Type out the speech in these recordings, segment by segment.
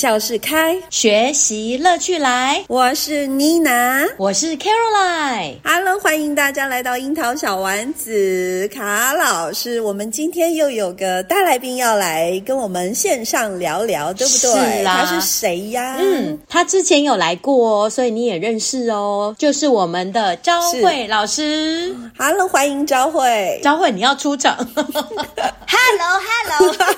教室开，学习乐趣来。我是妮娜，我是 Caroline。Hello，欢迎大家来到樱桃小丸子。卡老师，我们今天又有个大来宾要来跟我们线上聊聊，对不对？是啦。他是谁呀？嗯，他之前有来过哦，所以你也认识哦，就是我们的昭慧老师。Hello，欢迎昭慧。昭慧，你要出场。Hello，Hello，hello. 大家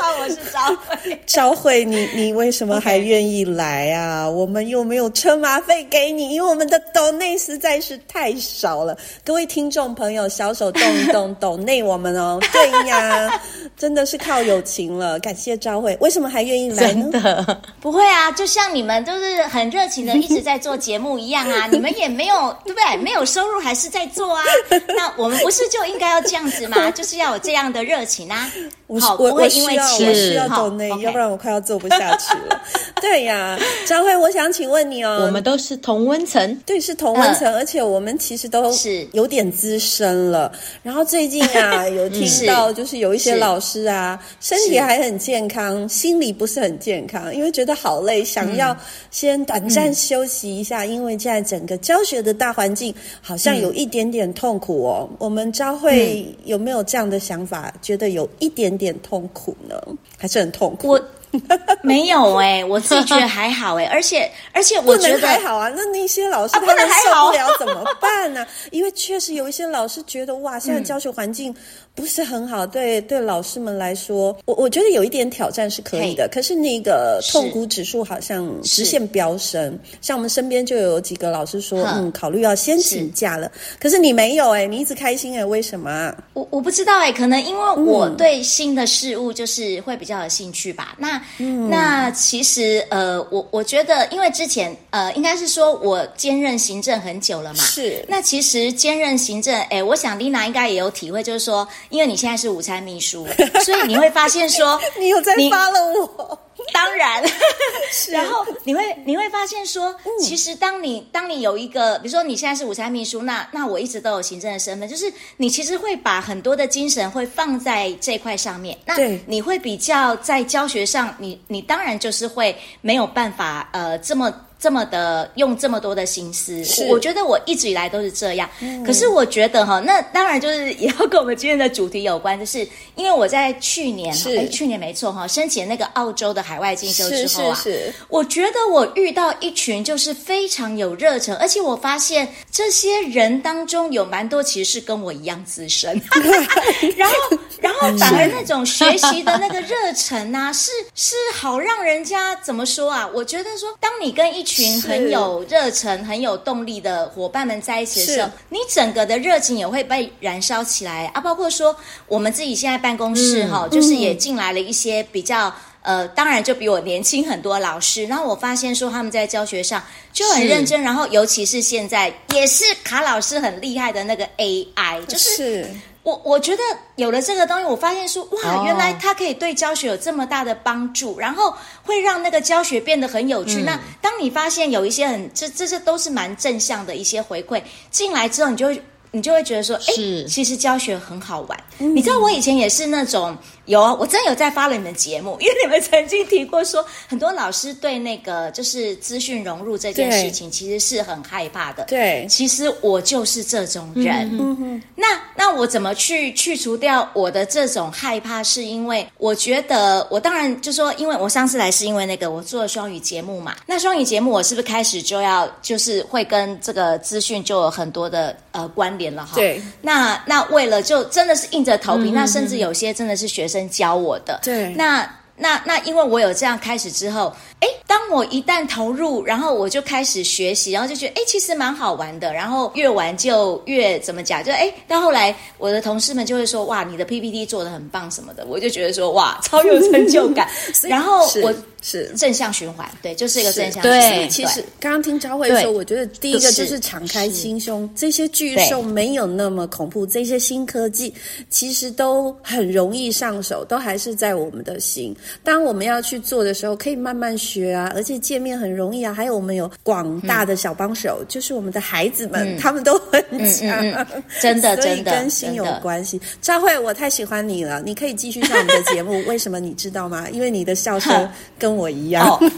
好，我是昭慧。昭慧，你你。为什么还愿意来啊.我们又没有车马费给你，因为我们的抖内实在是太少了。各位听众朋友，小手动一动，抖内我们哦。对呀，真的是靠友情了。感谢昭慧，为什么还愿意来呢？真的不会啊，就像你们都是很热情的一直在做节目一样啊。你们也没有对不对？没有收入还是在做啊。那我们不是就应该要这样子吗？就是要有这样的热情啊。我好，我我需要，我需要抖内，要不然我快要做不下去了。对呀，昭慧，我想请问你哦，我们都是同温层，对，是同温层，呃、而且我们其实都是有点资深了。然后最近啊，有听到就是有一些老师啊，身体还很健康，心理不是很健康，因为觉得好累，想要先短暂休息一下，嗯、因为现在整个教学的大环境好像有一点点痛苦哦。嗯、我们昭慧有没有这样的想法？觉得有一点点痛苦呢，还是很痛苦？我。没有哎、欸，我自己觉得还好哎、欸，而且而且我觉得还好啊。那那些老师他们受不了怎么办呢、啊？因为确实有一些老师觉得哇，现在教学环境不是很好，对对，老师们来说，我我觉得有一点挑战是可以的。可是那个痛苦指数好像直线飙升，像我们身边就有几个老师说，嗯，考虑要先请假了。可是你没有哎、欸，你一直开心哎、欸，为什么？我我不知道哎、欸，可能因为我对新的事物就是会比较有兴趣吧。那嗯，那其实呃，我我觉得，因为之前呃，应该是说我兼任行政很久了嘛。是。那其实兼任行政，哎，我想丽娜应该也有体会，就是说，因为你现在是午餐秘书，所以你会发现说，你有在发了我。当然，然后你会你会发现说，其实当你当你有一个，比如说你现在是午餐秘书，那那我一直都有行政的身份，就是你其实会把很多的精神会放在这块上面，那你会比较在教学上，你你当然就是会没有办法呃这么。这么的用这么多的心思，我觉得我一直以来都是这样。嗯、可是我觉得哈，那当然就是也要跟我们今天的主题有关，就是因为我在去年，哎，去年没错哈，申请那个澳洲的海外进修之后啊，是是是，我觉得我遇到一群就是非常有热忱，而且我发现这些人当中有蛮多其实是跟我一样资深，然后然后反而那种学习的那个热忱啊，是是好让人家怎么说啊？我觉得说，当你跟一群很有热忱、很有动力的伙伴们在一起的时候，你整个的热情也会被燃烧起来啊！包括说我们自己现在办公室哈，嗯、就是也进来了一些比较呃，当然就比我年轻很多老师。然后我发现说他们在教学上就很认真，然后尤其是现在也是卡老师很厉害的那个 AI，就是。是我我觉得有了这个东西，我发现说哇，原来它可以对教学有这么大的帮助，然后会让那个教学变得很有趣。嗯、那当你发现有一些很这这这都是蛮正向的一些回馈进来之后，你就会你就会觉得说，哎，其实教学很好玩。嗯、你知道我以前也是那种有啊，我真有在发了你们节目，因为你们曾经提过说，很多老师对那个就是资讯融入这件事情，其实是很害怕的。对，其实我就是这种人。嗯哼，那那我怎么去去除掉我的这种害怕？是因为我觉得，我当然就说，因为我上次来是因为那个我做了双语节目嘛。那双语节目我是不是开始就要就是会跟这个资讯就有很多的呃关联了哈？对。那那为了就真的是硬着头皮，嗯、那甚至有些真的是学生。教我的，对，那那那，因为我有这样开始之后，哎，当我一旦投入，然后我就开始学习，然后就觉得，哎，其实蛮好玩的，然后越玩就越怎么讲，就哎，到后来我的同事们就会说，哇，你的 PPT 做的很棒什么的，我就觉得说，哇，超有成就感，然后我。是正向循环，对，就是一个正向循环。对，其实刚刚听昭慧说，我觉得第一个就是敞开心胸，这些巨兽没有那么恐怖，这些新科技其实都很容易上手，都还是在我们的心。当我们要去做的时候，可以慢慢学啊，而且界面很容易啊。还有我们有广大的小帮手，嗯、就是我们的孩子们，嗯、他们都很强，嗯嗯嗯、真的，真的跟心有关系。赵慧，我太喜欢你了，你可以继续上我们的节目。为什么你知道吗？因为你的笑声跟我一样，哦、很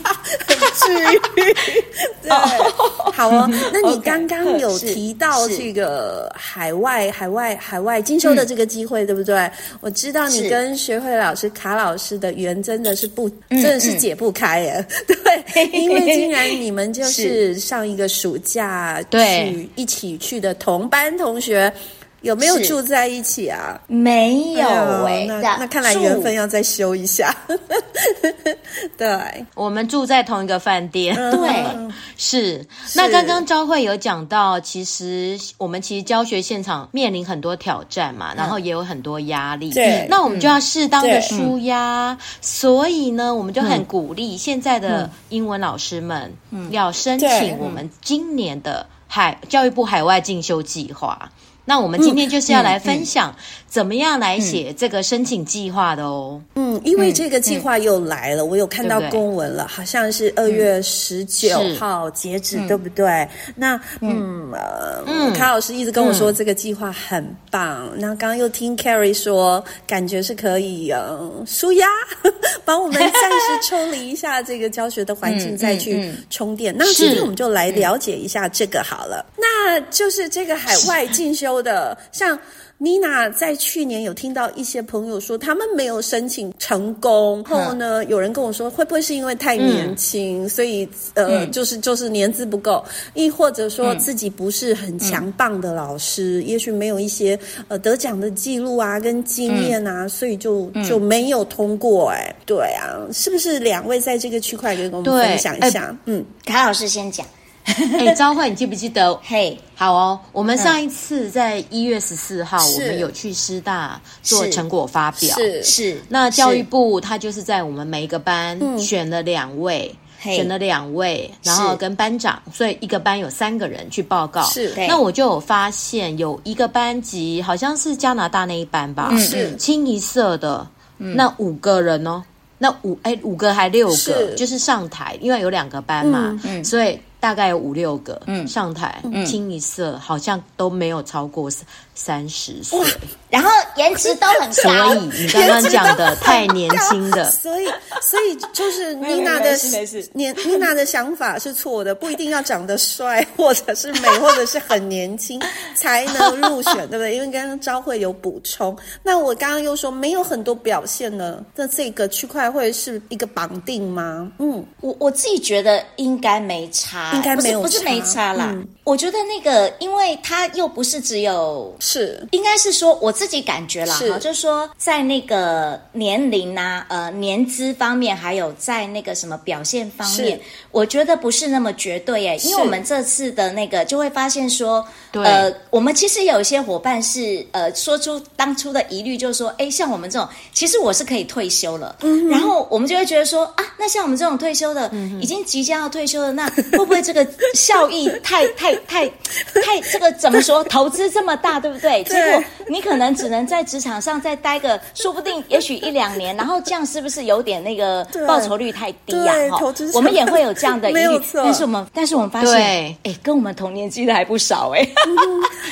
治愈。对，哦、好哦。那你刚刚有提到这个海外、海外、海外进修的这个机会，嗯、对不对？我知道你跟学会老师、卡老师的缘真的是不，真的是解不开耶。嗯嗯、对，因为竟然你们就 是上一个暑假去一起去的同班同学。有没有住在一起啊？没有哎，那那看来缘分要再修一下。对，我们住在同一个饭店。对，是。那刚刚昭慧有讲到，其实我们其实教学现场面临很多挑战嘛，然后也有很多压力。对，那我们就要适当的舒压。所以呢，我们就很鼓励现在的英文老师们，要申请我们今年的海教育部海外进修计划。那我们今天就是要来分享怎么样来写这个申请计划的哦。嗯，因为这个计划又来了，我有看到公文了，好像是二月十九号截止，对不对？那嗯嗯，卡老师一直跟我说这个计划很棒。那刚刚又听 Carrie 说，感觉是可以嗯舒压，帮我们暂时抽离一下这个教学的环境，再去 充电。那今天我们就来了解一下这个好了。那就是这个海外进修。的。像妮娜在去年有听到一些朋友说他们没有申请成功，然后呢，有人跟我说会不会是因为太年轻，嗯、所以呃，嗯、就是就是年资不够，亦或者说自己不是很强棒的老师，嗯、也许没有一些呃得奖的记录啊跟经验啊，嗯、所以就就没有通过。哎，对啊，是不是两位在这个区块跟我们分享一下？欸、嗯，卡老师先讲。哎，昭慧，你记不记得？嘿，好哦。我们上一次在一月十四号，我们有去师大做成果发表。是是。那教育部他就是在我们每一个班选了两位，选了两位，然后跟班长，所以一个班有三个人去报告。是。那我就有发现，有一个班级好像是加拿大那一班吧，是清一色的，那五个人哦，那五哎五个还六个，就是上台，因为有两个班嘛，嗯所以。大概有五六个上台，清一色好像都没有超过三十岁，然后颜值都很高。所以你刚刚讲的太年轻的，所以所以就是妮娜的 年妮娜的想法是错的，不一定要长得帅或者是美或者是很年轻才能入选，对不对？因为刚刚昭慧有补充，那我刚刚又说没有很多表现呢，那这个区块会是一个绑定吗？嗯，我我自己觉得应该没差。应该没有，不是没差啦。嗯、我觉得那个，因为他又不是只有是，应该是说我自己感觉啦，哈就是说在那个年龄啊、呃年资方面，还有在那个什么表现方面，我觉得不是那么绝对耶。因为我们这次的那个就会发现说，呃，我们其实有一些伙伴是呃说出当初的疑虑，就是说，哎，像我们这种，其实我是可以退休了，嗯、然后我们就会觉得说啊，那像我们这种退休的，嗯、已经即将要退休的，那会不会？这个效益太 太太太，这个怎么说？投资这么大，对不对？结果你可能只能在职场上再待个，说不定也许一两年，然后这样是不是有点那个报酬率太低呀？哈，我们也会有这样的疑虑。但是我们，但是我们发现，哎，跟我们同年纪的还不少哎。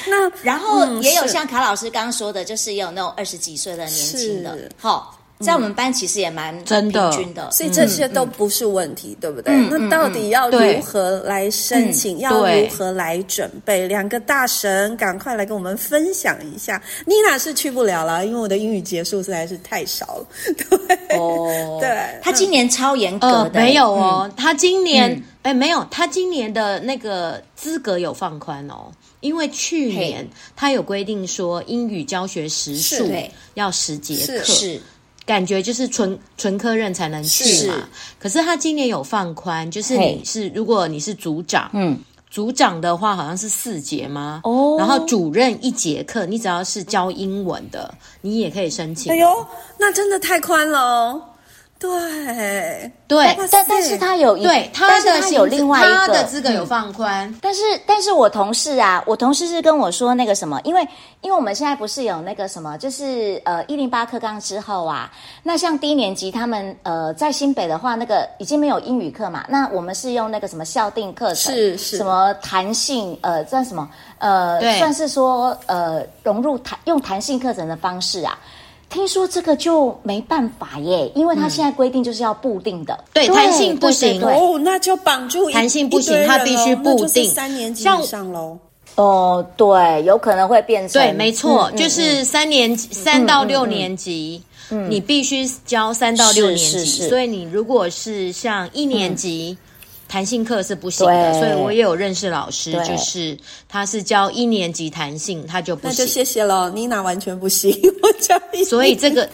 那然后也有像卡老师刚刚说的，就是也有那种二十几岁的年轻的，好。在我们班其实也蛮真的平均的，所以这些都不是问题，对不对？那到底要如何来申请？要如何来准备？两个大神赶快来跟我们分享一下。妮娜是去不了了，因为我的英语结束实在是太少了。对哦，对，他今年超严格的，没有哦，他今年哎没有，他今年的那个资格有放宽哦，因为去年他有规定说英语教学时数要十节课是。感觉就是纯纯科任才能去嘛，是，可是他今年有放宽，就是你是如果你是组长，嗯，组长的话好像是四节吗？哦，然后主任一节课，你只要是教英文的，你也可以申请。哎呦，那真的太宽了哦。对。对，但但是他有对他的是有另外一个他的资格有放宽，但是但是我同事啊，我同事是跟我说那个什么，因为因为我们现在不是有那个什么，就是呃一零八课纲之后啊，那像低年级他们呃在新北的话，那个已经没有英语课嘛，那我们是用那个什么校定课程，是是。什么弹性呃算什么呃算是说呃融入弹用弹性课程的方式啊。听说这个就没办法耶，因为他现在规定就是要固定的，嗯、对，弹性不行。哦，那就绑住弹性不行，他必须固定。三年级以上喽。哦，对，有可能会变成对，没错，嗯、就是三年级三、嗯、到六年级，嗯、你必须教三到六年级，所以你如果是像一年级。嗯弹性课是不行的，所以我也有认识老师，就是他是教一年级弹性，他就不行。那就谢谢了，妮娜完全不行，我教一年级。所以这个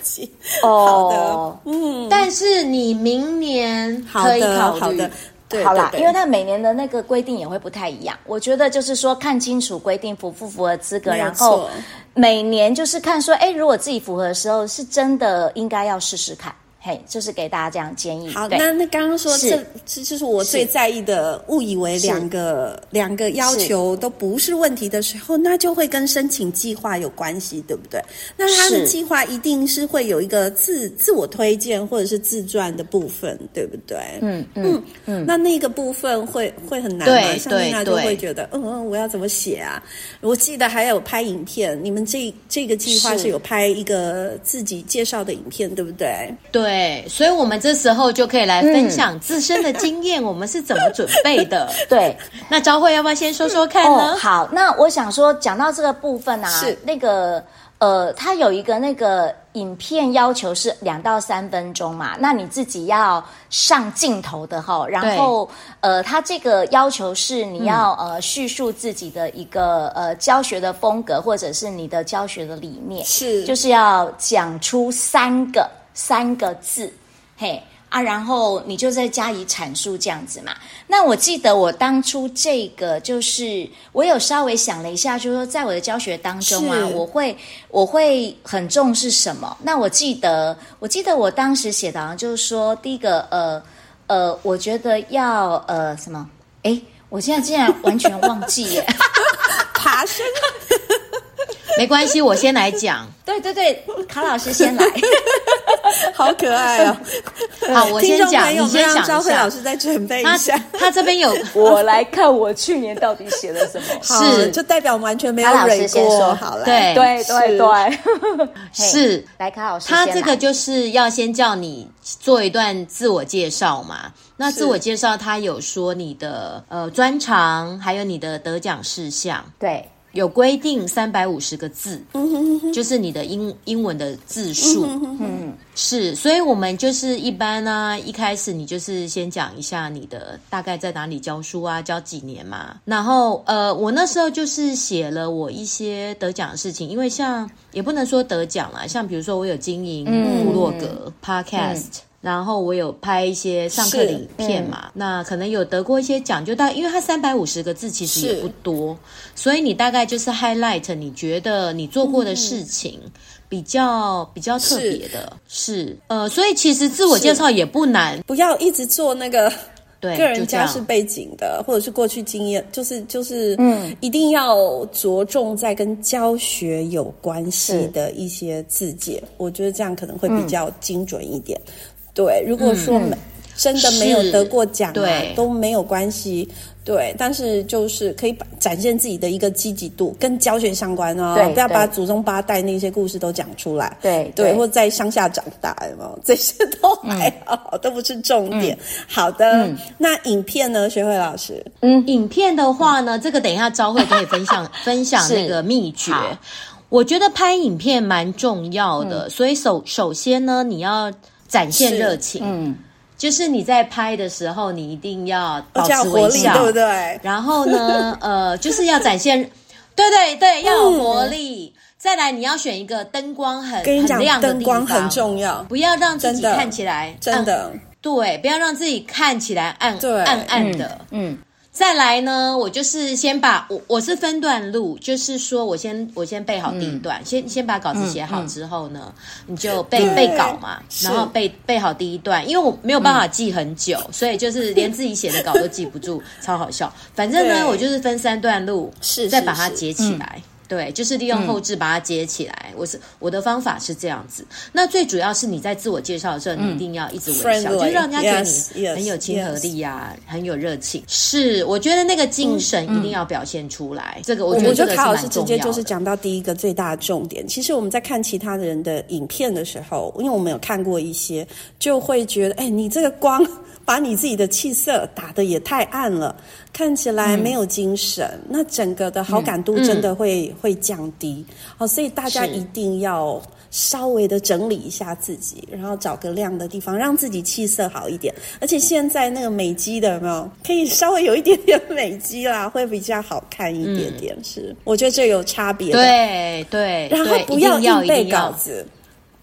哦，好的，嗯，但是你明年可以考虑。好的，好的，对，好啦，因为他每年的那个规定也会不太一样。我觉得就是说看清楚规定符不符合资格，然后每年就是看说，哎，如果自己符合的时候，是真的应该要试试看。嘿，就是给大家这样建议。好，那那刚刚说这这就是我最在意的，误以为两个两个要求都不是问题的时候，那就会跟申请计划有关系，对不对？那他的计划一定是会有一个自自我推荐或者是自传的部分，对不对？嗯嗯嗯。那那个部分会会很难吗？像丽娜就会觉得，嗯嗯，我要怎么写啊？我记得还有拍影片，你们这这个计划是有拍一个自己介绍的影片，对不对？对。对，所以，我们这时候就可以来分享自身的经验，我们是怎么准备的？对，那朝慧要不要先说说看呢？哦，好，那我想说，讲到这个部分啊，是那个呃，它有一个那个影片要求是两到三分钟嘛，那你自己要上镜头的哈，然后呃，它这个要求是你要呃叙述自己的一个呃教学的风格，或者是你的教学的理念，是就是要讲出三个。三个字，嘿啊，然后你就再加以阐述这样子嘛。那我记得我当初这个就是我有稍微想了一下，就是说在我的教学当中啊，我会我会很重视什么？那我记得我记得我当时写的，就是说第一个呃呃，我觉得要呃什么？诶，我现在竟然完全忘记耶，爬升。没关系，我先来讲。对对对，卡老师先来，好可爱哦。好，我先讲，你先想。昭慧老师再准备一下。他这边有，我来看我去年到底写了什么。是，就代表完全没有蕊过。卡老师先说好了。对对对对，是。来，卡老师，他这个就是要先叫你做一段自我介绍嘛。那自我介绍，他有说你的呃专长，还有你的得奖事项。对。有规定三百五十个字，就是你的英英文的字数，嗯，是，所以我们就是一般呢、啊，一开始你就是先讲一下你的大概在哪里教书啊，教几年嘛，然后呃，我那时候就是写了我一些得奖的事情，因为像也不能说得奖啦，像比如说我有经营部落格、嗯、Podcast。嗯然后我有拍一些上课的影片嘛，嗯、那可能有得过一些奖，就大因为它三百五十个字其实也不多，所以你大概就是 highlight 你觉得你做过的事情比较、嗯、比较特别的，是，是呃，所以其实自我介绍也不难，不要一直做那个对 个人家世背景的，或者是过去经验，就是就是嗯，一定要着重在跟教学有关系的一些自介，是我觉得这样可能会比较精准一点。嗯对，如果说没、嗯、真的没有得过奖啊，都没有关系。对，但是就是可以展现自己的一个积极度，跟教学相关哦。不要把祖宗八代那些故事都讲出来。对对，对，或者在乡下长大有没有？这些都还好，嗯、都不是重点。嗯、好的、嗯，那影片呢？学慧老师，嗯，影片的话呢，这个等一下昭慧可以分享 分享那个秘诀。我觉得拍影片蛮重要的，嗯、所以首首先呢，你要展现热情。嗯。就是你在拍的时候，你一定要保持微笑，对不对？然后呢，呃，就是要展现，对对对，要有活力。嗯、再来，你要选一个灯光很跟你很亮的地方，灯光很重要，不要让自己看起来真的，真的对，不要让自己看起来暗暗暗的，嗯。嗯再来呢，我就是先把我我是分段录，就是说我先我先背好第一段，嗯、先先把稿子写好之后呢，嗯嗯、你就背背稿嘛，然后背背好第一段，因为我没有办法记很久，嗯、所以就是连自己写的稿都记不住，超好笑。反正呢，我就是分三段录，是再把它截起来。对，就是利用后置把它接起来。嗯、我是我的方法是这样子。那最主要是你在自我介绍的时候，嗯、你一定要一直微笑，就让人家觉得你很有亲和力呀、啊，yes, yes. 很有热情。是，我觉得那个精神一定要表现出来。嗯、这个。我觉得卡老师直接就是讲到第一个最大的重点。其实我们在看其他人的影片的时候，因为我们有看过一些，就会觉得，哎，你这个光。把你自己的气色打得也太暗了，看起来没有精神，嗯、那整个的好感度真的会、嗯、会降低。好，所以大家一定要稍微的整理一下自己，然后找个亮的地方，让自己气色好一点。而且现在那个美肌的有没有？可以稍微有一点点美肌啦，会比较好看一点点。嗯、是，我觉得这有差别的。对对，然后不要硬背稿子，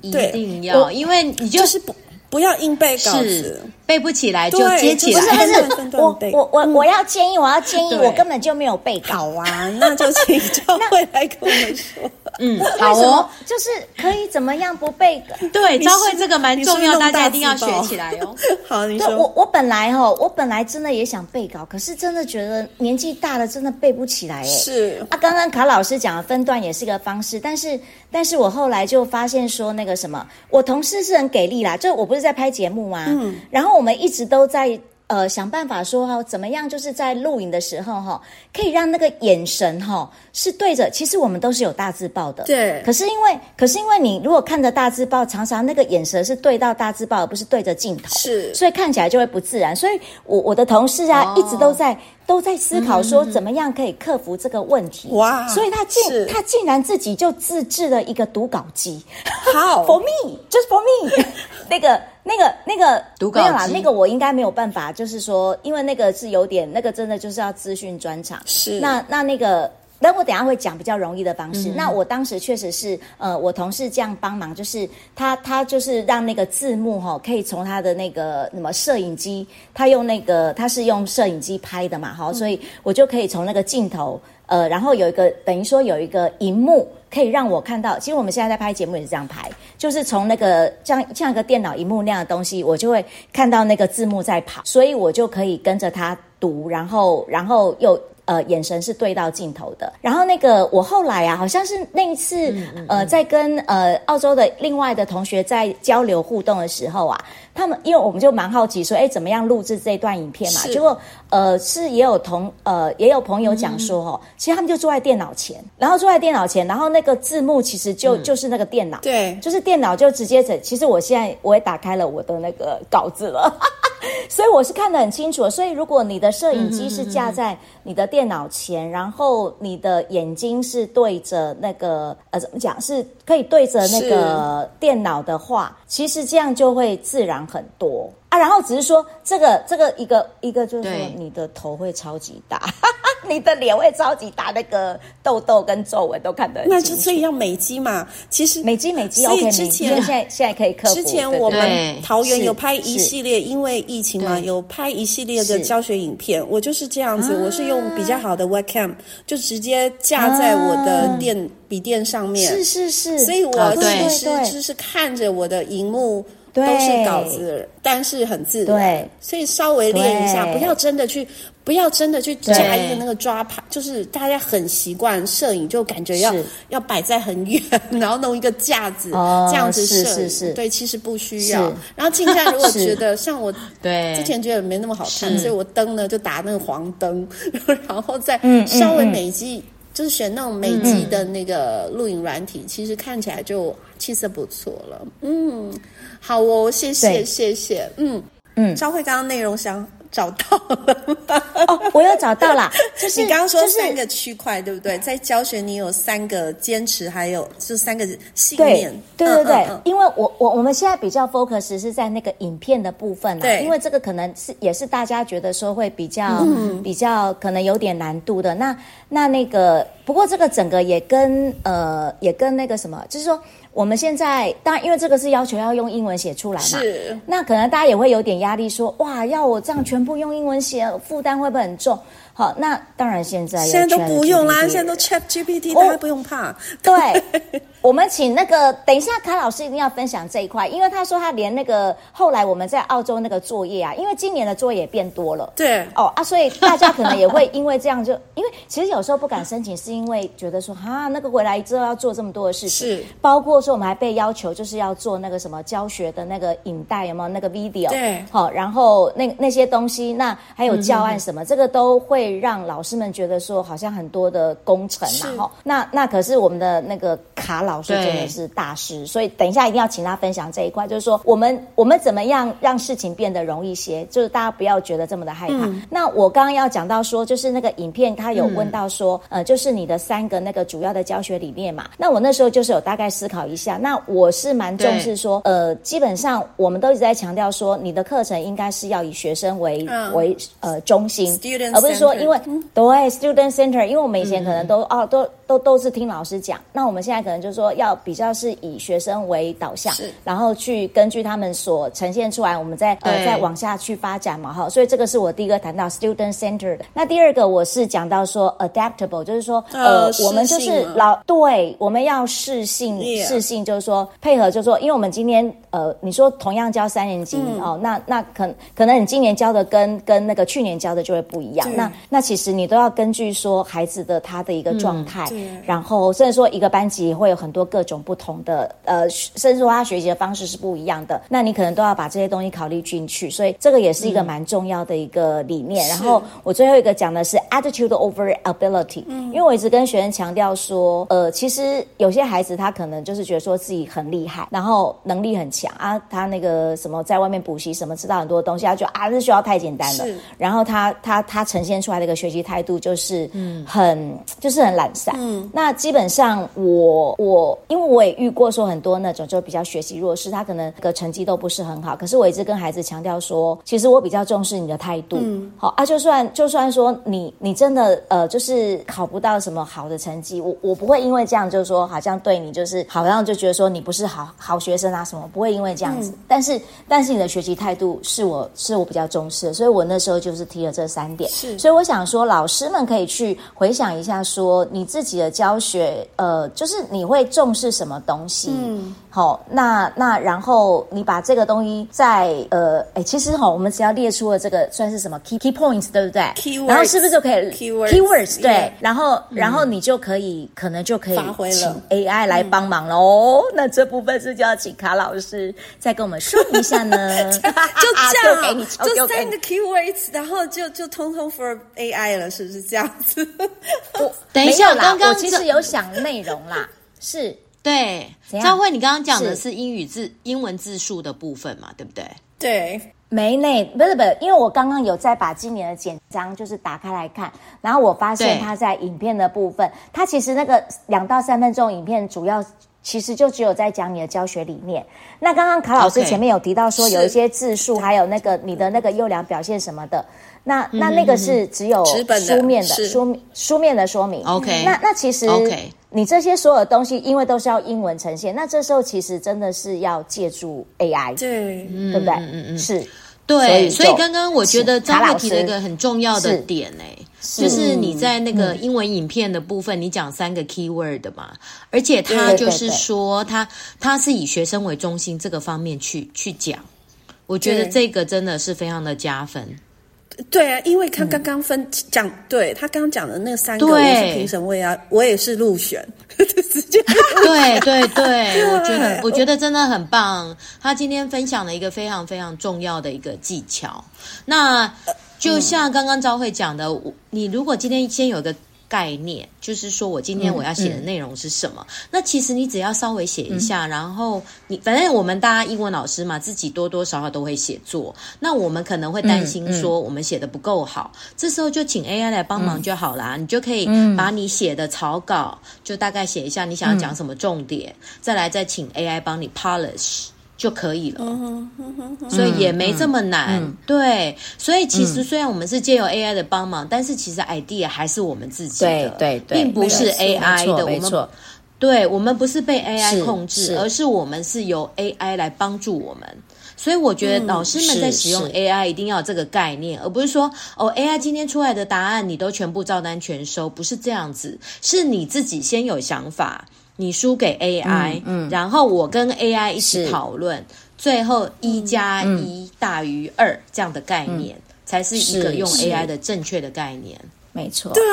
一定要，因为你就是不。不要硬背稿子，背不起来就接起来。不是不是，我我我我要建议，我要建议，我根本就没有背稿。啊，那就请教会来跟我们说。嗯，好哦，就是可以怎么样不背稿？对，教会这个蛮重要，大家一定要学起来哦。好，你说。我我本来哈，我本来真的也想背稿，可是真的觉得年纪大了，真的背不起来。哎，是啊，刚刚卡老师讲的分段也是个方式，但是但是我后来就发现说那个什么，我同事是很给力啦，就我不是。在拍节目吗，嗯，然后我们一直都在呃想办法说哈，怎么样就是在录影的时候哈，可以让那个眼神哈是对着，其实我们都是有大字报的，对。可是因为，可是因为你如果看着大字报，常常那个眼神是对到大字报，而不是对着镜头，是，所以看起来就会不自然。所以我我的同事啊，哦，一直都在。都在思考说怎么样可以克服这个问题。哇！所以他竟他竟然自己就自制了一个读稿机。好，For me，just for me。那个那个那个读稿，没有啦，那个我应该没有办法，就是说，因为那个是有点那个真的就是要资讯专场。是。那那那个。那我等下会讲比较容易的方式。嗯、那我当时确实是，呃，我同事这样帮忙，就是他他就是让那个字幕哈，可以从他的那个什么摄影机，他用那个他是用摄影机拍的嘛，哈，所以我就可以从那个镜头，呃，然后有一个等于说有一个荧幕可以让我看到。其实我们现在在拍节目也是这样拍，就是从那个像像一个电脑荧幕那样的东西，我就会看到那个字幕在跑，所以我就可以跟着他读，然后然后又。呃，眼神是对到镜头的。然后那个，我后来啊，好像是那一次，嗯嗯嗯呃，在跟呃澳洲的另外的同学在交流互动的时候啊，他们因为我们就蛮好奇说，哎，怎么样录制这段影片嘛？结果呃，是也有同呃也有朋友讲说，哦、嗯，其实他们就坐在电脑前，然后坐在电脑前，然后那个字幕其实就、嗯、就是那个电脑，对，就是电脑就直接整。其实我现在我也打开了我的那个稿子了。所以我是看得很清楚，所以如果你的摄影机是架在你的电脑前，嗯、然后你的眼睛是对着那个呃怎么讲，是可以对着那个电脑的话，其实这样就会自然很多。啊，然后只是说这个这个一个一个就是说你的头会超级大，你的脸会超级大，那个痘痘跟皱纹都看得很清楚。那就所以要美肌嘛，其实美肌美肌。所以之前现在现在可以克服。之前我们桃园有拍一系列，因为疫情嘛，有拍一系列的教学影片。我就是这样子，我是用比较好的 webcam，就直接架在我的电笔电上面。是是是。所以我其实就是看着我的荧幕。都是稿子，但是很自然，对，所以稍微练一下，不要真的去，不要真的去加一个那个抓拍，就是大家很习惯摄影，就感觉要要摆在很远，然后弄一个架子，这样子摄，是是，对，其实不需要。然后静下，如果觉得像我对之前觉得没那么好看，所以我灯呢就打那个黄灯，然后再稍微美肌。就是选那种美肌的那个录影软体，嗯、其实看起来就气色不错了。嗯，好哦，谢谢谢谢。嗯嗯，赵慧刚刚内容想。找到了哦，我又找到了。就是你刚刚说三个区块，就是、对不对？在教学你有三个坚持，还有就三个信念。对对对对，嗯嗯嗯、因为我我我们现在比较 focus 是在那个影片的部分啊，对，因为这个可能是也是大家觉得说会比较、嗯、比较可能有点难度的。那那那个不过这个整个也跟呃也跟那个什么，就是说。我们现在当然，因为这个是要求要用英文写出来嘛，是。那可能大家也会有点压力说，说哇，要我这样全部用英文写，负担会不会很重？好，那当然现在现在都不用啦，现在都 Chat GPT，大家不用怕。对，我们请那个等一下，卡老师一定要分享这一块，因为他说他连那个后来我们在澳洲那个作业啊，因为今年的作业也变多了，对，哦啊，所以大家可能也会因为这样就，因为其实有时候不敢申请，是因为觉得说啊，那个回来之后要做这么多的事情，是，包括说我们还被要求就是要做那个什么教学的那个影带，有没有那个 video？对，好，然后那那些东西，那还有教案什么，嗯、这个都会。让老师们觉得说好像很多的工程然后是那那可是我们的那个卡老师真的是大师，所以等一下一定要请他分享这一块，就是说我们我们怎么样让事情变得容易些，就是大家不要觉得这么的害怕。嗯、那我刚刚要讲到说，就是那个影片他有问到说，嗯、呃，就是你的三个那个主要的教学理念嘛。那我那时候就是有大概思考一下，那我是蛮重视说，呃，基本上我们都一直在强调说，你的课程应该是要以学生为、嗯、为呃中心，而不是说。因为对 student center，因为我们以前可能都、嗯、哦都。都都是听老师讲，那我们现在可能就是说要比较是以学生为导向，然后去根据他们所呈现出来，我们再呃再往下去发展嘛哈。所以这个是我第一个谈到 student center 的。那第二个我是讲到说 adaptable，就是说呃，呃我们就是老对，我们要适性适性，就是说配合，就是说因为我们今天呃你说同样教三年级、嗯、哦，那那可可能你今年教的跟跟那个去年教的就会不一样。那那其实你都要根据说孩子的他的一个状态。嗯然后，甚至说一个班级会有很多各种不同的，呃，甚至说他学习的方式是不一样的，那你可能都要把这些东西考虑进去。所以这个也是一个蛮重要的一个理念。嗯、然后我最后一个讲的是 attitude over ability，嗯，因为我一直跟学生强调说，呃，其实有些孩子他可能就是觉得说自己很厉害，然后能力很强啊，他那个什么在外面补习什么知道很多东西，他就啊这学校太简单了，然后他他他呈现出来的一个学习态度就是嗯。很就是很懒散。嗯。那基本上我我因为我也遇过说很多那种就比较学习弱势，他可能个成绩都不是很好，可是我一直跟孩子强调说，其实我比较重视你的态度。嗯，好啊，就算就算说你你真的呃就是考不到什么好的成绩，我我不会因为这样就是说好像对你就是好像就觉得说你不是好好学生啊什么，不会因为这样子。嗯，但是但是你的学习态度是我是我比较重视的，所以我那时候就是提了这三点。是，所以我想说老师们可以去回想一下，说你自己的。教学呃，就是你会重视什么东西？嗯，好，那那然后你把这个东西在呃，哎，其实哈，我们只要列出了这个算是什么 key key points，对不对然后是不是就可以 keywords keywords 对，然后然后你就可以可能就可以发挥了 AI 来帮忙了哦。那这部分是就要请卡老师再跟我们说一下呢？就这样，就给你就三个 keywords，然后就就通通 for AI 了，是不是这样子？我 等一下，刚刚。其实有想内容啦，是对。昭慧，你刚刚讲的是英语字、英文字数的部分嘛？对不对？对，没内不是不是，因为我刚刚有在把今年的简章就是打开来看，然后我发现它在影片的部分，对它其实那个两到三分钟影片主要其实就只有在讲你的教学理念。那刚刚卡老师前面有提到说有一些字数，还有那个你的那个优良表现什么的。那那那个是只有书面的书书面的说明。OK，那那其实你这些所有的东西，因为都是要英文呈现，那这时候其实真的是要借助 AI，对，对不对？嗯嗯，是，对。所以刚刚我觉得张慧提了一个很重要的点诶。就是你在那个英文影片的部分，你讲三个 keyword 嘛，而且他就是说他他是以学生为中心这个方面去去讲，我觉得这个真的是非常的加分。对啊，因为他刚刚分讲，嗯、对他刚刚讲的那三个，我是评审，我也要，我也是入选，直 接对对 对，我觉得我觉得真的很棒。他今天分享了一个非常非常重要的一个技巧。那就像刚刚昭慧讲的，嗯、你如果今天先有个。概念就是说，我今天我要写的内容是什么？嗯嗯、那其实你只要稍微写一下，嗯、然后你反正我们大家英文老师嘛，自己多多少少都会写作。那我们可能会担心说，我们写的不够好，这时候就请 AI 来帮忙就好啦。嗯、你就可以把你写的草稿，就大概写一下你想要讲什么重点，嗯、再来再请 AI 帮你 polish。就可以了，所以也没这么难。对，所以其实虽然我们是借由 AI 的帮忙，嗯、但是其实 idea 还是我们自己的，对对对，并不是 AI 的。我们对，我们不是被 AI 控制，而是我们是由 AI 来帮助我们。所以我觉得老师们在使用 AI 一定要有这个概念，而不是说哦 AI 今天出来的答案你都全部照单全收，不是这样子，是你自己先有想法。你输给 AI，嗯，嗯，然后我跟 AI 一起讨论，最后一加一大于二这样的概念，嗯、才是一个用 AI 的正确的概念。没错，对，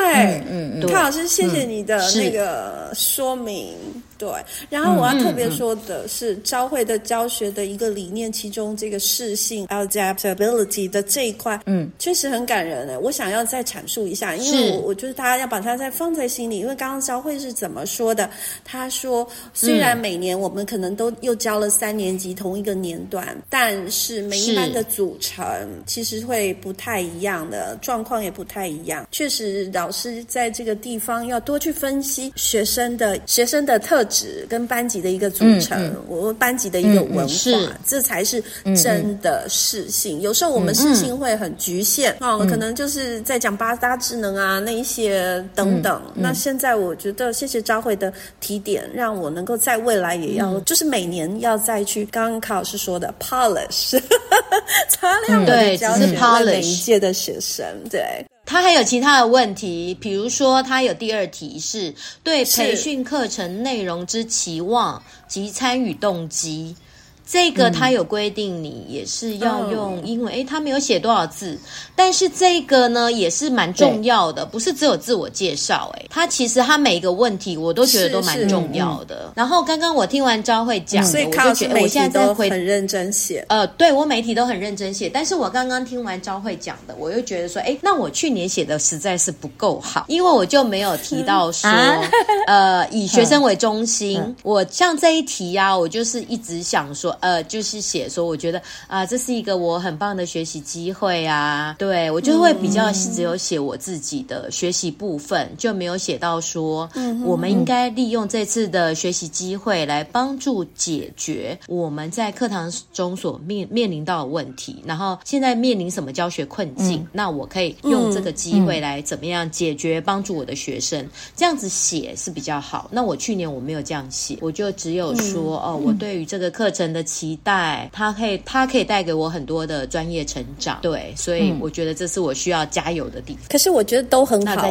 嗯嗯，潘老师，谢谢你的那个说明。对，然后我要特别说的是，教会的教学的一个理念，其中这个适性 （adaptability） 的这一块，嗯，确实很感人诶。我想要再阐述一下，因为我我觉得大家要把它再放在心里，因为刚刚教会是怎么说的？他说，虽然每年我们可能都又教了三年级同一个年段，但是每一班的组成其实会不太一样的，状况也不太一样。确实，老师在这个地方要多去分析学生的学生的特。跟班级的一个组成，我、嗯、班级的一个文化，这才是真的适性。嗯、有时候我们适性会很局限啊，嗯、可能就是在讲八大智能啊那一些等等。那现在我觉得，谢谢昭慧的提点，让我能够在未来也要，嗯、就是每年要再去刚刚卡老师说的 polish，擦亮我的教学，每一届的学生，对。他还有其他的问题，比如说他有第二题是对培训课程内容之期望及参与动机。这个他有规定，你也是要用英文。诶，他没有写多少字，但是这个呢也是蛮重要的，不是只有自我介绍。哎，他其实他每一个问题我都觉得都蛮重要的。然后刚刚我听完昭慧讲，所以我就觉得我现在在回很认真写。呃，对我每一题都很认真写，但是我刚刚听完昭慧讲的，我又觉得说，哎，那我去年写的实在是不够好，因为我就没有提到说，呃，以学生为中心。我像这一题呀，我就是一直想说。呃，就是写说，我觉得啊、呃，这是一个我很棒的学习机会啊。对，我就会比较只有写我自己的学习部分，就没有写到说，我们应该利用这次的学习机会来帮助解决我们在课堂中所面面临到的问题。然后现在面临什么教学困境，嗯、那我可以用这个机会来怎么样解决，帮助我的学生。这样子写是比较好。那我去年我没有这样写，我就只有说，哦，我对于这个课程的。期待他可以，他可以带给我很多的专业成长，对，所以我觉得这是我需要加油的地方。可是我觉得都很好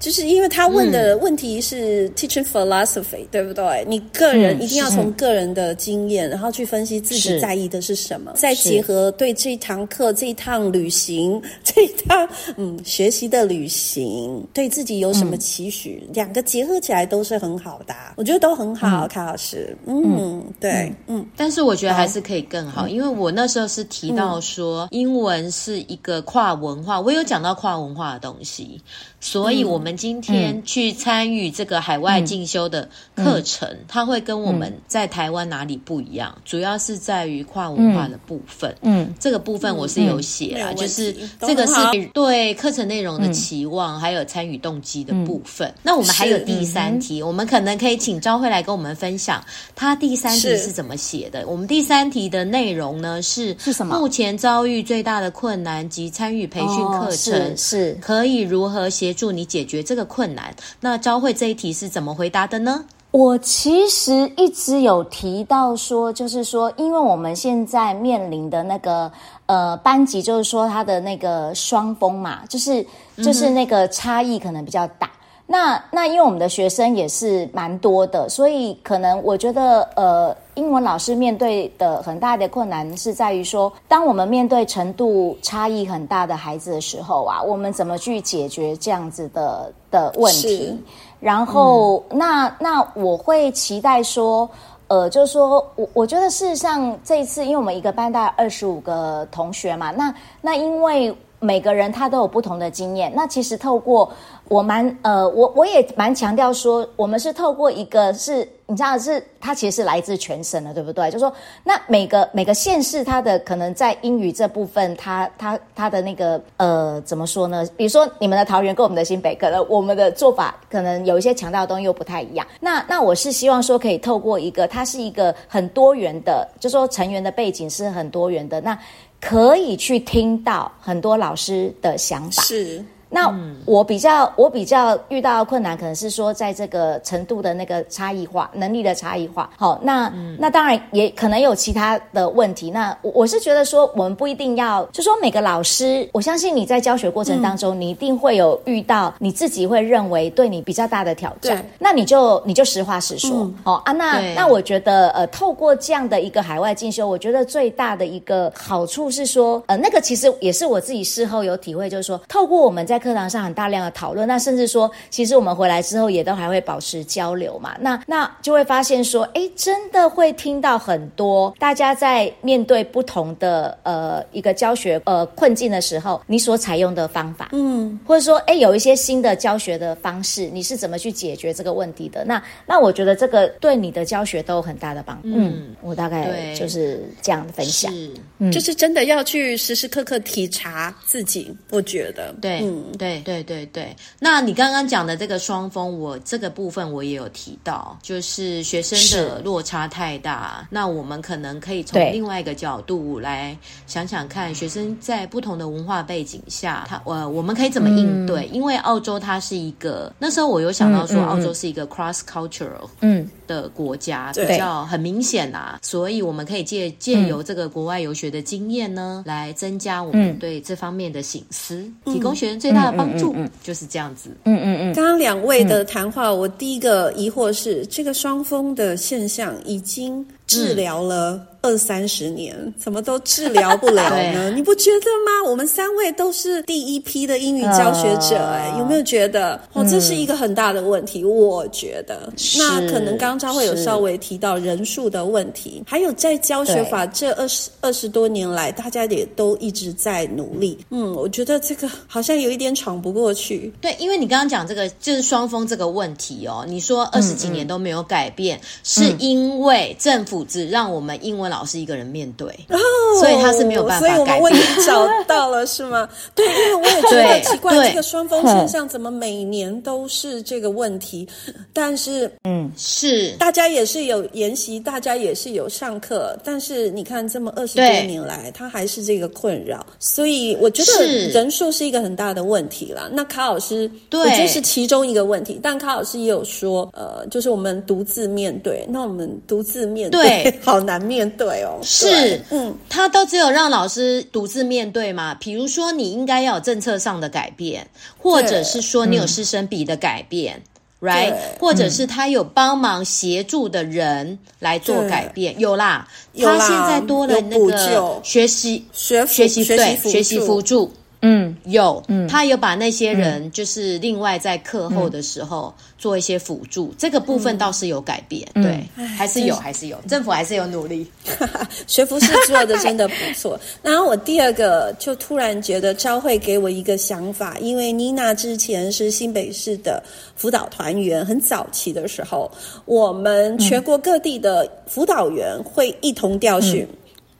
就是因为他问的问题是 teaching philosophy，、嗯、对不对？你个人一定要从个人的经验，然后去分析自己在意的是什么，再结合对这一堂课、这一趟旅行、这一趟嗯学习的旅行，对自己有什么期许，嗯、两个结合起来都是很好的，我觉得都很好，卡、嗯、老师，嗯，嗯对，嗯，嗯。但是我觉得。觉得还是可以更好，因为我那时候是提到说，英文是一个跨文化，我有讲到跨文化的东西。所以，我们今天去参与这个海外进修的课程，它会跟我们在台湾哪里不一样？主要是在于跨文化的部分。嗯，这个部分我是有写啦，就是这个是对课程内容的期望，还有参与动机的部分。那我们还有第三题，我们可能可以请昭慧来跟我们分享，他第三题是怎么写的？我们第三题的内容呢是是什么？目前遭遇最大的困难及参与培训课程是可以如何写？协助你解决这个困难。那昭慧这一题是怎么回答的呢？我其实一直有提到说，就是说，因为我们现在面临的那个呃班级，就是说它的那个双峰嘛，就是就是那个差异可能比较大。那那因为我们的学生也是蛮多的，所以可能我觉得呃，英文老师面对的很大的困难是在于说，当我们面对程度差异很大的孩子的时候啊，我们怎么去解决这样子的的问题？然后，嗯、那那我会期待说，呃，就是说我我觉得事实上这一次，因为我们一个班大概二十五个同学嘛，那那因为每个人他都有不同的经验，那其实透过。我蛮呃，我我也蛮强调说，我们是透过一个是，你知道是它其实是来自全省的，对不对？就说，那每个每个县市，它的可能在英语这部分，它它它的那个呃，怎么说呢？比如说你们的桃园跟我们的新北，可能我们的做法可能有一些强调的东西又不太一样。那那我是希望说，可以透过一个，它是一个很多元的，就说成员的背景是很多元的，那可以去听到很多老师的想法。是。那我比较我比较遇到的困难，可能是说在这个程度的那个差异化，能力的差异化。好，那、嗯、那当然也可能有其他的问题。那我我是觉得说，我们不一定要，就说每个老师，我相信你在教学过程当中，嗯、你一定会有遇到你自己会认为对你比较大的挑战。那你就你就实话实说。嗯、哦啊，那那我觉得呃，透过这样的一个海外进修，我觉得最大的一个好处是说，呃，那个其实也是我自己事后有体会，就是说，透过我们在在课堂上很大量的讨论，那甚至说，其实我们回来之后也都还会保持交流嘛。那那就会发现说，哎，真的会听到很多大家在面对不同的呃一个教学呃困境的时候，你所采用的方法，嗯，或者说，哎，有一些新的教学的方式，你是怎么去解决这个问题的？那那我觉得这个对你的教学都有很大的帮助。嗯，我大概就是这样的分享，是嗯，就是真的要去时时刻刻体察自己，我觉得，对，嗯。对对对对，那你刚刚讲的这个双峰，我这个部分我也有提到，就是学生的落差太大，那我们可能可以从另外一个角度来想想看，学生在不同的文化背景下，他呃，我们可以怎么应对？嗯、因为澳洲它是一个，那时候我有想到说，澳洲是一个 cross cultural 嗯。的国家，嗯、比较很明显啊，所以我们可以借借由这个国外游学的经验呢，嗯、来增加我们对这方面的省思，嗯、提供学生最。他的帮助就是这样子。嗯嗯嗯。刚刚两位的谈话，我第一个疑惑是，这个双峰的现象已经治疗了二三十年，怎么都治疗不了呢？你不觉得吗？我们三位都是第一批的英语教学者，哎，有没有觉得？哦，这是一个很大的问题。我觉得，那可能刚刚昭慧有稍微提到人数的问题，还有在教学法这二十二十多年来，大家也都一直在努力。嗯，我觉得这个好像有一点闯不过去。对，因为你刚刚讲这个就是双峰这个问题哦，你说二十几年都没有改变，是因为政府。只让我们英文老师一个人面对，哦、所以他是没有办法改变。所以我们问题找到了是吗？对，因为我也觉得奇怪，这个双峰现象怎么每年都是这个问题？但是，嗯，是大家也是有研习，大家也是有上课，但是你看这么二十多年来，他还是这个困扰。所以我觉得人数是一个很大的问题啦。那卡老师，对，我觉得是其中一个问题。但卡老师也有说，呃，就是我们独自面对，那我们独自面对。对，好难面对哦。是，嗯，他都只有让老师独自面对嘛。比如说，你应该要有政策上的改变，或者是说你有师生比的改变，right？或者是他有帮忙协助的人来做改变，有啦。他现在多了那个学习学学习对学习辅助，嗯，有，嗯，他有把那些人就是另外在课后的时候。做一些辅助，这个部分倒是有改变，嗯、对，嗯、还是有，还是有，政府还是有努力，学福是做的真的不错。然后我第二个就突然觉得昭慧给我一个想法，因为妮娜之前是新北市的辅导团员，很早期的时候，我们全国各地的辅导员会一同调训。嗯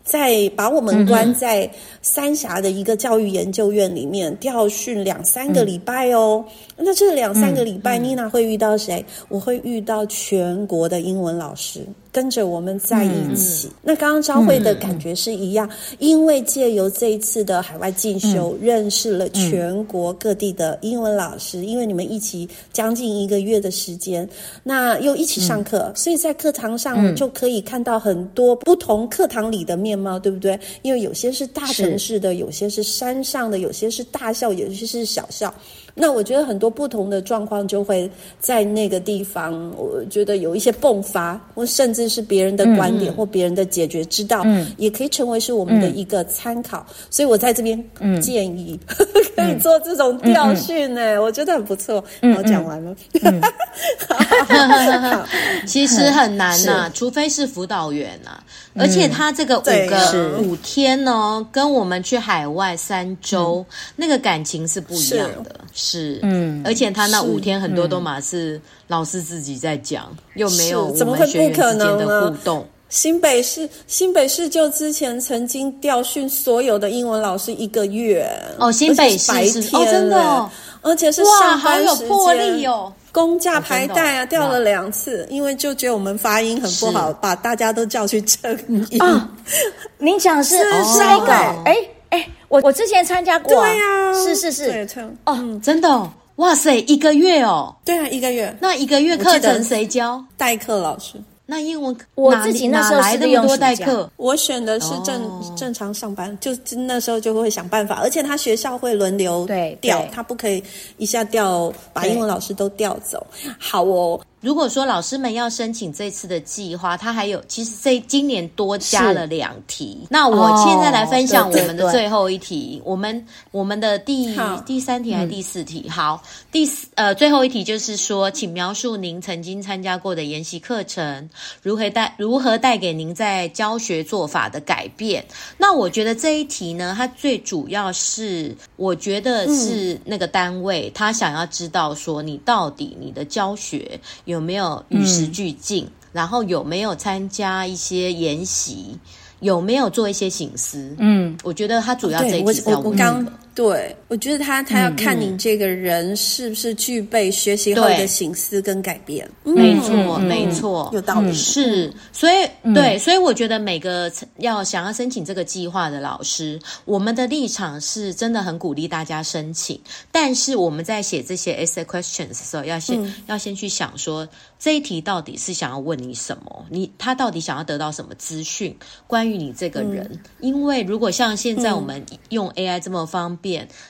在把我们关在三峡的一个教育研究院里面调训两三个礼拜哦。嗯、那这两三个礼拜，妮娜会遇到谁？我会遇到全国的英文老师。跟着我们在一起。嗯、那刚刚昭慧的感觉是一样，嗯、因为借由这一次的海外进修，嗯、认识了全国各地的英文老师，嗯、因为你们一起将近一个月的时间，那又一起上课，嗯、所以在课堂上就可以看到很多不同课堂里的面貌，对不对？因为有些是大城市的，有些是山上的，有些是大校，有些是小校。那我觉得很多不同的状况就会在那个地方，我觉得有一些迸发，或甚至是别人的观点或别人的解决之道，嗯，也可以成为是我们的一个参考。嗯、所以我在这边建议、嗯、可以做这种调训，呢、嗯，我觉得很不错。嗯、我讲完了，其实很难呐、啊，除非是辅导员呐、啊。而且他这个五个五天呢，跟我们去海外三周那个感情是不一样的，是嗯，而且他那五天很多都嘛是老师自己在讲，又没有我们学员之间的互动。新北市新北市就之前曾经调训所有的英文老师一个月哦，新北市白天哦，真的，而且是上班时间，好有魄力哦。公价排带啊，调了两次，因为就觉得我们发音很不好，把大家都叫去正音。啊，您讲是那个？哎哎，我我之前参加过，对呀，是是是，哦，真的，哇塞，一个月哦，对啊，一个月，那一个月课程谁教？代课老师。那英文我自己那时候是用多代课，我选的是正、哦、正常上班，就那时候就会想办法，而且他学校会轮流调，他不可以一下调把英文老师都调走。好哦。如果说老师们要申请这次的计划，他还有其实这今年多加了两题。那我现在来分享我们的最后一题，哦、对对对，我们我们的第第三题还是第四题？嗯、好，第四呃最后一题就是说，请描述您曾经参加过的研习课程如何带如何带给您在教学做法的改变。那我觉得这一题呢，它最主要是我觉得是那个单位、嗯、他想要知道说你到底你的教学有。有没有与时俱进？嗯、然后有没有参加一些研习？有没有做一些醒思？嗯，我觉得他主要这一题是要问的。对，我觉得他他要看你这个人是不是具备学习后的醒思跟改变。没错，没错，有道理。是，所以对，所以我觉得每个要想要申请这个计划的老师，我们的立场是真的很鼓励大家申请。但是我们在写这些 essay questions 的时候，要先要先去想说，这一题到底是想要问你什么？你他到底想要得到什么资讯？关于你这个人？因为如果像现在我们用 AI 这么方便。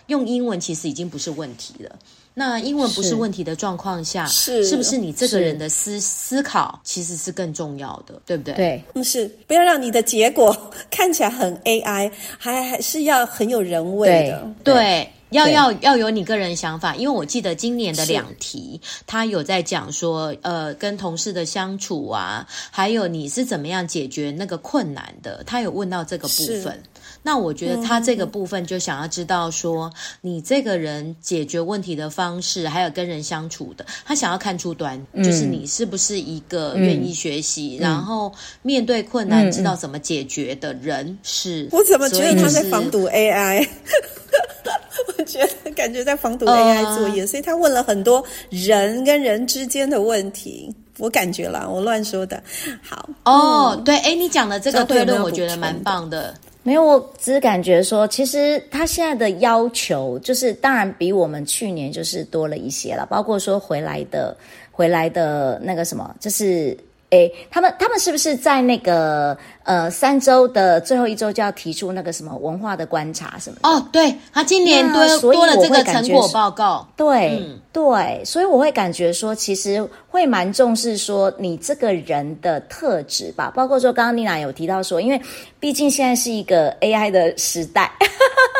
用英文其实已经不是问题了。那英文不是问题的状况下，是是不是你这个人的思思考其实是更重要的，对不对？对，不是，不要让你的结果 看起来很 AI，还还是要很有人味的。对。对要要要有你个人想法，因为我记得今年的两题，他有在讲说，呃，跟同事的相处啊，还有你是怎么样解决那个困难的，他有问到这个部分。是那我觉得他这个部分就想要知道说，嗯、你这个人解决问题的方式，还有跟人相处的，他想要看出端，嗯、就是你是不是一个愿意学习，嗯、然后面对困难知道怎么解决的人。是，我怎么觉得他在防堵 AI？我觉得感觉在防堵 AI 作业，呃、所以他问了很多人跟人之间的问题。我感觉啦，我乱说的。好哦，嗯、对，哎，你讲的这个推论，我觉得蛮棒的。没有，我只是感觉说，其实他现在的要求，就是当然比我们去年就是多了一些了，包括说回来的回来的那个什么，就是。诶，他们他们是不是在那个呃三周的最后一周就要提出那个什么文化的观察什么的？哦，对，他今年多多了这个成果报告。对、嗯、对，所以我会感觉说，其实会蛮重视说你这个人的特质吧，包括说刚刚妮娜有提到说，因为毕竟现在是一个 AI 的时代，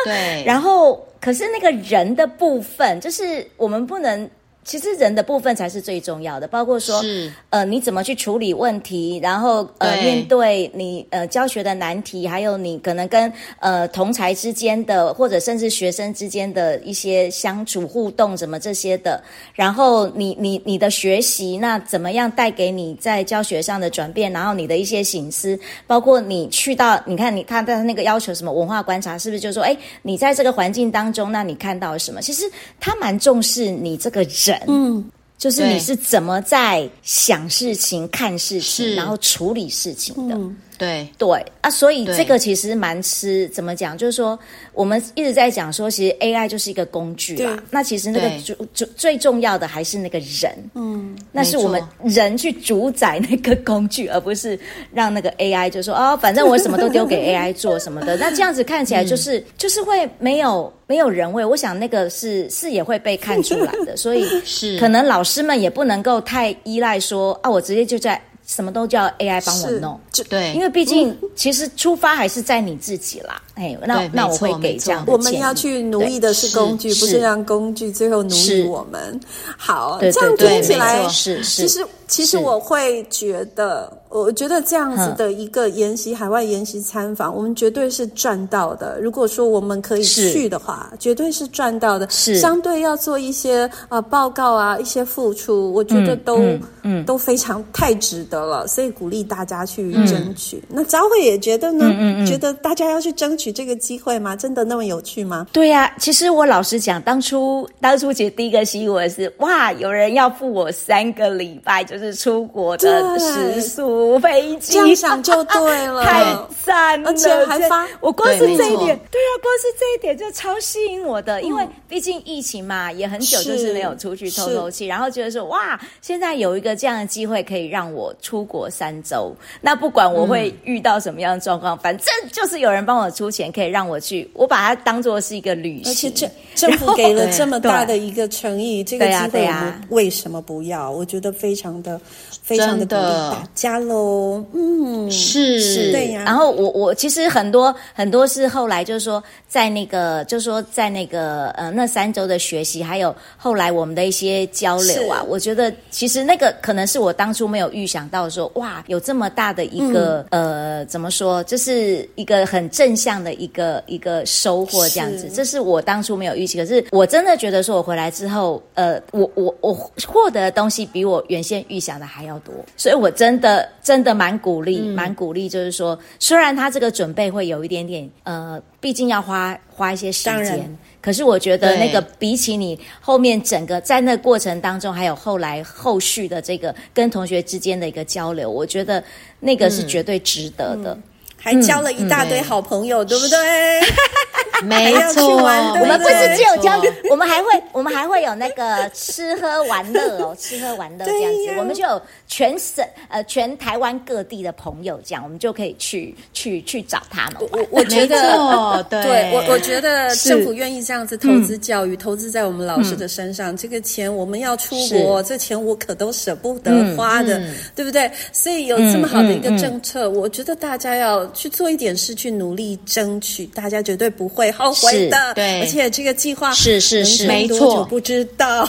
对，然后可是那个人的部分，就是我们不能。其实人的部分才是最重要的，包括说，是呃，你怎么去处理问题，然后呃，对面对你呃教学的难题，还有你可能跟呃同才之间的，或者甚至学生之间的一些相处互动，什么这些的，然后你你你的学习，那怎么样带给你在教学上的转变，然后你的一些醒思，包括你去到，你看你他的那个要求什么文化观察，是不是就是说，哎，你在这个环境当中，那你看到了什么？其实他蛮重视你这个人。嗯，就是你是怎么在想事情、看事情，然后处理事情的。嗯对对啊，所以这个其实蛮吃怎么讲？就是说，我们一直在讲说，其实 AI 就是一个工具啦。那其实那个主主最重要的还是那个人，嗯，那是我们人去主宰那个工具，而不是让那个 AI 就说哦，反正我什么都丢给 AI 做什么的。那这样子看起来就是、嗯、就是会没有没有人味。我想那个是是也会被看出来的，所以 是可能老师们也不能够太依赖说啊，我直接就在。什么都叫 AI 帮我弄，对，因为毕竟其实出发还是在你自己啦。哎，那那我会给这样的。我们要去奴役的是工具，不是让工具最后奴役我们。好，这样听起来是是。其实其实我会觉得，我觉得这样子的一个研习海外研习参访，我们绝对是赚到的。如果说我们可以去的话，绝对是赚到的。是相对要做一些呃报告啊，一些付出，我觉得都嗯都非常太值得了。所以鼓励大家去争取。那昭慧也觉得呢？觉得大家要去争取这个机会吗？真的那么有趣吗？对呀，其实我老实讲，当初当初其实第一个吸引我的是哇，有人要付我三个礼拜就。就是出国的食宿飞机，这样想就对了，太赞了！而且还发，我光是这一点，对啊，光是这一点就超吸引我的。因为毕竟疫情嘛，也很久就是没有出去透透气，然后觉得说哇，现在有一个这样的机会可以让我出国三周，那不管我会遇到什么样的状况，反正就是有人帮我出钱，可以让我去，我把它当做是一个旅行。而且政政府给了这么大的一个诚意，这个机会我们为什么不要？我觉得非常的。非常的鼓励大家喽，嗯，是。是，对呀。然后我我其实很多很多是后来就是说在那个就是说在那个呃那三周的学习，还有后来我们的一些交流啊，我觉得其实那个可能是我当初没有预想到说哇有这么大的一个、嗯、呃怎么说，这是一个很正向的一个一个收获这样子，这是我当初没有预期。可是我真的觉得说我回来之后，呃，我我我获得的东西比我原先预想的还要多，所以我真的真的蛮鼓励，蛮、嗯、鼓励，就是说，虽然他这个准备会有一点点，呃，毕竟要花花一些时间，可是我觉得那个比起你后面整个在那个过程当中，还有后来后续的这个跟同学之间的一个交流，我觉得那个是绝对值得的，嗯、还交了一大堆好朋友，嗯、对不对？没错，我们不是只有交，我们还会，我们还会有那个吃喝玩乐哦，吃喝玩乐这样子，我们就有全省呃全台湾各地的朋友，这样我们就可以去去去找他们。我我觉得，对我我觉得政府愿意这样子投资教育，投资在我们老师的身上，这个钱我们要出国，这钱我可都舍不得花的，对不对？所以有这么好的一个政策，我觉得大家要去做一点事，去努力争取，大家绝对不会。后悔的，对，而且这个计划是是是，没错，不知道，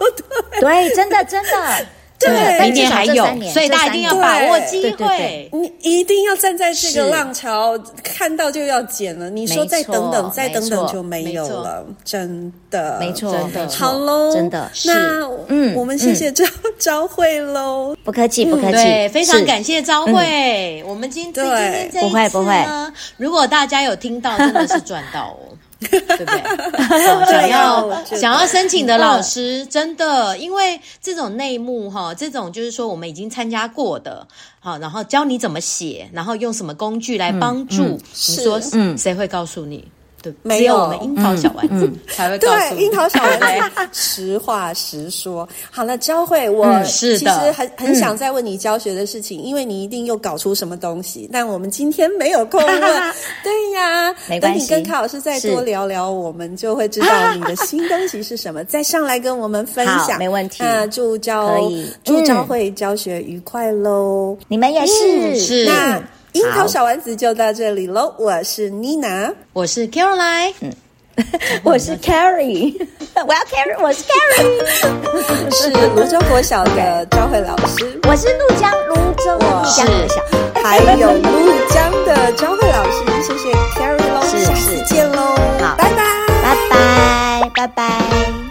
对，真的真的。对，明年还有，所以大家一定要把握机会。你一定要站在这个浪潮，看到就要捡了。你说再等等，再等等就没有了，真的，没错，真的。好喽，真的。那嗯，我们谢谢昭昭慧喽，不客气，不客气。对，非常感谢昭慧。我们今天今天这一次呢，如果大家有听到，真的是赚到哦。对不对？想要想要申请的老师，真的，因为这种内幕哈，这种就是说我们已经参加过的，好，然后教你怎么写，然后用什么工具来帮助，嗯、你说，嗯，谁会告诉你？没有，我们樱桃小丸子才会告诉。对，樱桃小丸子，实话实说。好了，教会，我其实很很想再问你教学的事情，因为你一定又搞出什么东西。但我们今天没有空问。对呀。等你跟卡老师再多聊聊，我们就会知道你的新东西是什么，再上来跟我们分享。没问题。那祝教祝教会教学愉快喽！你们也是。是。那。樱桃小丸子就到这里喽！我是 Nina，我是 Caroline，我是 Carrie，我要 Carrie，我是 Carrie，是泸州国小的教诲老师，我是怒江泸州国小，还有怒江的教诲老师，谢谢 Carrie 咯，下次见喽，好，拜拜，拜拜，拜拜。